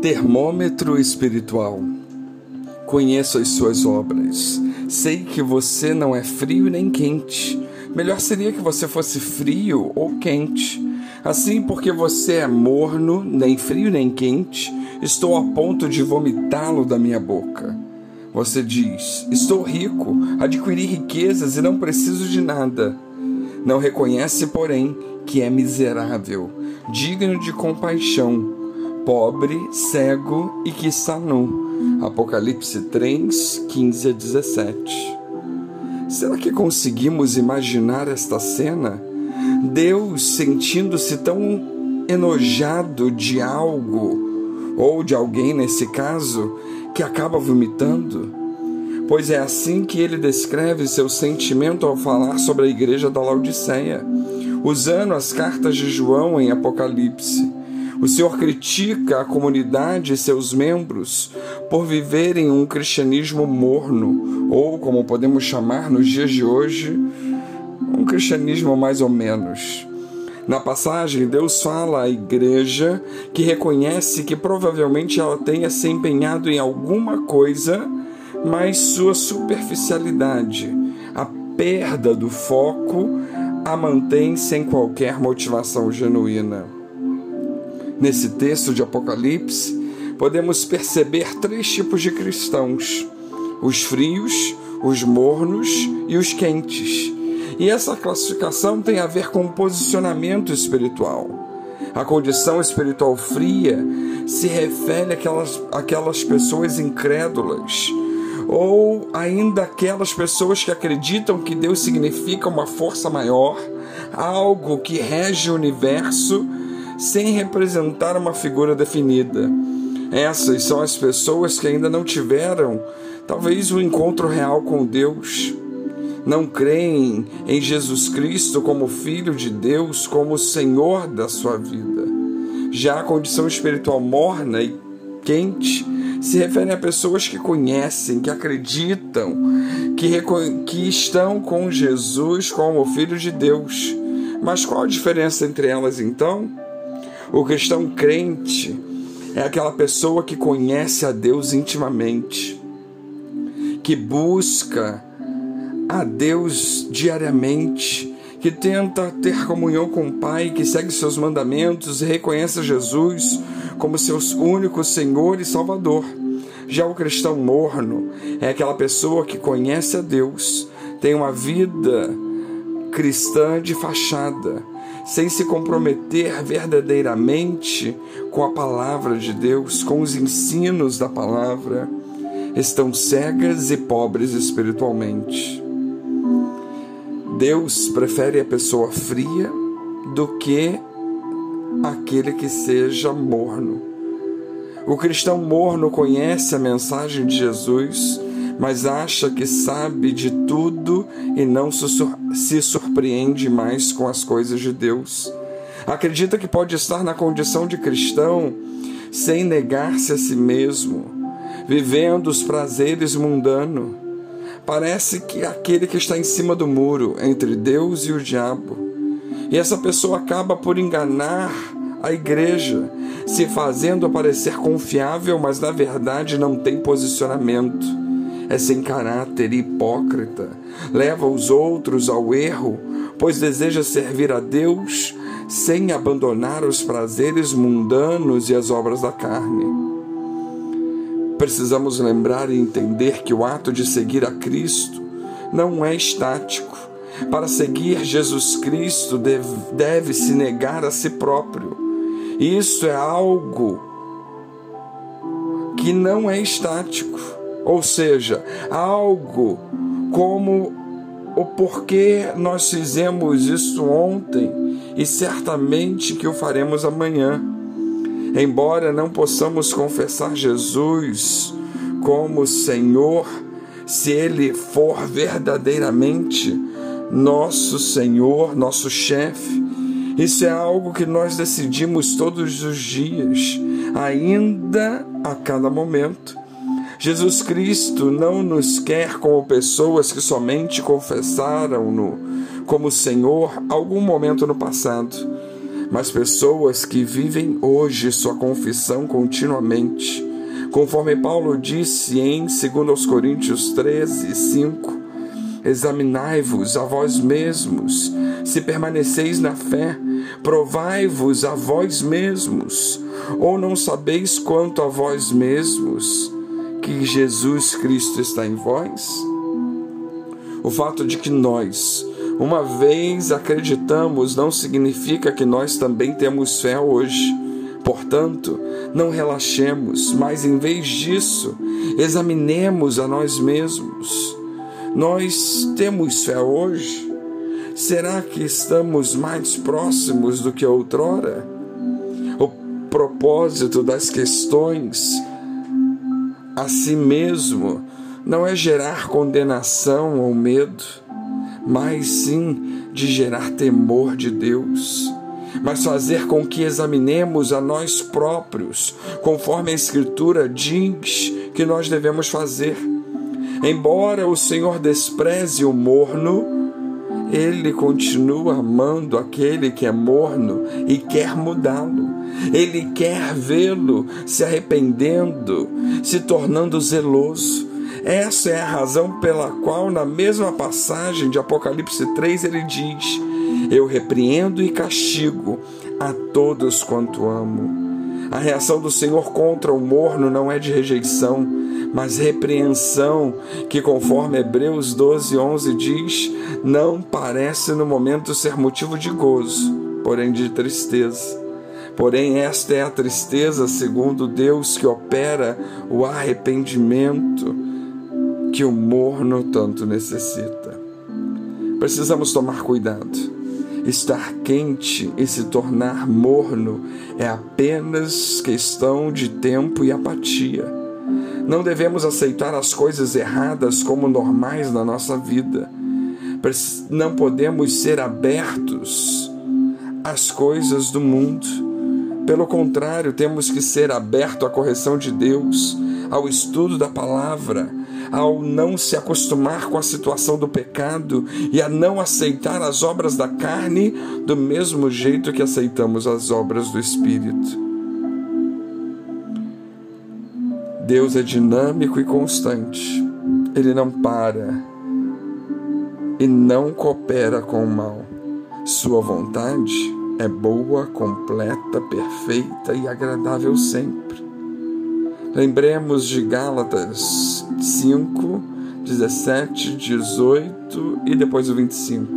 Termômetro espiritual. Conheço as suas obras. Sei que você não é frio nem quente. Melhor seria que você fosse frio ou quente. Assim, porque você é morno, nem frio nem quente, estou a ponto de vomitá-lo da minha boca. Você diz: Estou rico, adquiri riquezas e não preciso de nada. Não reconhece, porém, que é miserável, digno de compaixão pobre, cego e que está. Apocalipse 3, 15 a 17. Será que conseguimos imaginar esta cena? Deus sentindo-se tão enojado de algo, ou de alguém nesse caso, que acaba vomitando? Pois é assim que ele descreve seu sentimento ao falar sobre a igreja da Laodiceia, usando as cartas de João em Apocalipse. O Senhor critica a comunidade e seus membros por viverem um cristianismo morno, ou como podemos chamar nos dias de hoje, um cristianismo mais ou menos. Na passagem, Deus fala à igreja que reconhece que provavelmente ela tenha se empenhado em alguma coisa, mas sua superficialidade, a perda do foco, a mantém sem qualquer motivação genuína. Nesse texto de Apocalipse, podemos perceber três tipos de cristãos: os frios, os mornos e os quentes. E essa classificação tem a ver com o posicionamento espiritual. A condição espiritual fria se refere àquelas, àquelas pessoas incrédulas, ou ainda aquelas pessoas que acreditam que Deus significa uma força maior, algo que rege o universo sem representar uma figura definida. Essas são as pessoas que ainda não tiveram, talvez, o um encontro real com Deus. Não creem em Jesus Cristo como Filho de Deus, como Senhor da sua vida. Já a condição espiritual morna e quente se refere a pessoas que conhecem, que acreditam, que, que estão com Jesus como Filho de Deus. Mas qual a diferença entre elas então? O cristão crente é aquela pessoa que conhece a Deus intimamente, que busca a Deus diariamente, que tenta ter comunhão com o Pai, que segue seus mandamentos e reconhece Jesus como seu único Senhor e Salvador. Já o cristão morno é aquela pessoa que conhece a Deus, tem uma vida cristã de fachada, sem se comprometer verdadeiramente com a palavra de Deus, com os ensinos da palavra, estão cegas e pobres espiritualmente. Deus prefere a pessoa fria do que aquele que seja morno. O cristão morno conhece a mensagem de Jesus mas acha que sabe de tudo e não se surpreende mais com as coisas de Deus. Acredita que pode estar na condição de cristão sem negar-se a si mesmo, vivendo os prazeres mundanos. Parece que é aquele que está em cima do muro entre Deus e o diabo. E essa pessoa acaba por enganar a igreja, se fazendo parecer confiável, mas na verdade não tem posicionamento é sem caráter hipócrita, leva os outros ao erro, pois deseja servir a Deus sem abandonar os prazeres mundanos e as obras da carne. Precisamos lembrar e entender que o ato de seguir a Cristo não é estático. Para seguir Jesus Cristo, deve-se deve negar a si próprio. Isso é algo que não é estático ou seja, algo como o porquê nós fizemos isso ontem e certamente que o faremos amanhã. Embora não possamos confessar Jesus como Senhor, se Ele for verdadeiramente nosso Senhor, nosso chefe, isso é algo que nós decidimos todos os dias, ainda a cada momento. Jesus Cristo não nos quer como pessoas que somente confessaram-no como Senhor algum momento no passado, mas pessoas que vivem hoje sua confissão continuamente. Conforme Paulo disse em 2 Coríntios 13, 5, Examinai-vos a vós mesmos, se permaneceis na fé, provai-vos a vós mesmos, ou não sabeis quanto a vós mesmos que Jesus Cristo está em vós? O fato de que nós, uma vez acreditamos, não significa que nós também temos fé hoje. Portanto, não relaxemos, mas em vez disso, examinemos a nós mesmos nós temos fé hoje? Será que estamos mais próximos do que outrora? O propósito das questões a si mesmo não é gerar condenação ou medo, mas sim de gerar temor de Deus, mas fazer com que examinemos a nós próprios, conforme a Escritura diz que nós devemos fazer. Embora o Senhor despreze o morno, ele continua amando aquele que é morno e quer mudá-lo. Ele quer vê-lo se arrependendo, se tornando zeloso. Essa é a razão pela qual, na mesma passagem de Apocalipse 3, ele diz: Eu repreendo e castigo a todos quanto amo. A reação do Senhor contra o morno não é de rejeição, mas repreensão, que conforme Hebreus 12, 11 diz, não parece no momento ser motivo de gozo, porém de tristeza. Porém, esta é a tristeza, segundo Deus, que opera o arrependimento que o morno tanto necessita. Precisamos tomar cuidado. Estar quente e se tornar morno é apenas questão de tempo e apatia. Não devemos aceitar as coisas erradas como normais na nossa vida. Não podemos ser abertos às coisas do mundo. Pelo contrário, temos que ser abertos à correção de Deus, ao estudo da palavra, ao não se acostumar com a situação do pecado e a não aceitar as obras da carne do mesmo jeito que aceitamos as obras do Espírito. Deus é dinâmico e constante. Ele não para e não coopera com o mal. Sua vontade é boa, completa, perfeita e agradável sempre. Lembremos de Gálatas 5, 17, 18 e depois o 25.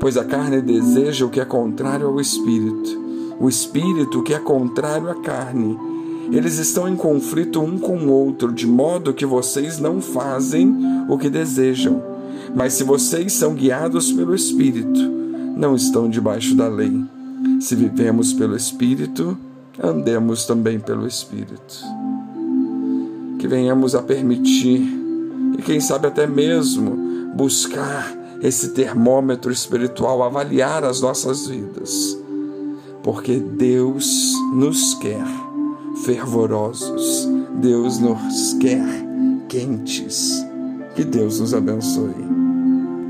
Pois a carne deseja o que é contrário ao espírito, o espírito o que é contrário à carne eles estão em conflito um com o outro, de modo que vocês não fazem o que desejam. Mas se vocês são guiados pelo Espírito, não estão debaixo da lei. Se vivemos pelo Espírito, andemos também pelo Espírito. Que venhamos a permitir, e quem sabe até mesmo buscar esse termômetro espiritual, avaliar as nossas vidas, porque Deus nos quer fervorosos. Deus nos quer quentes. Que Deus nos abençoe.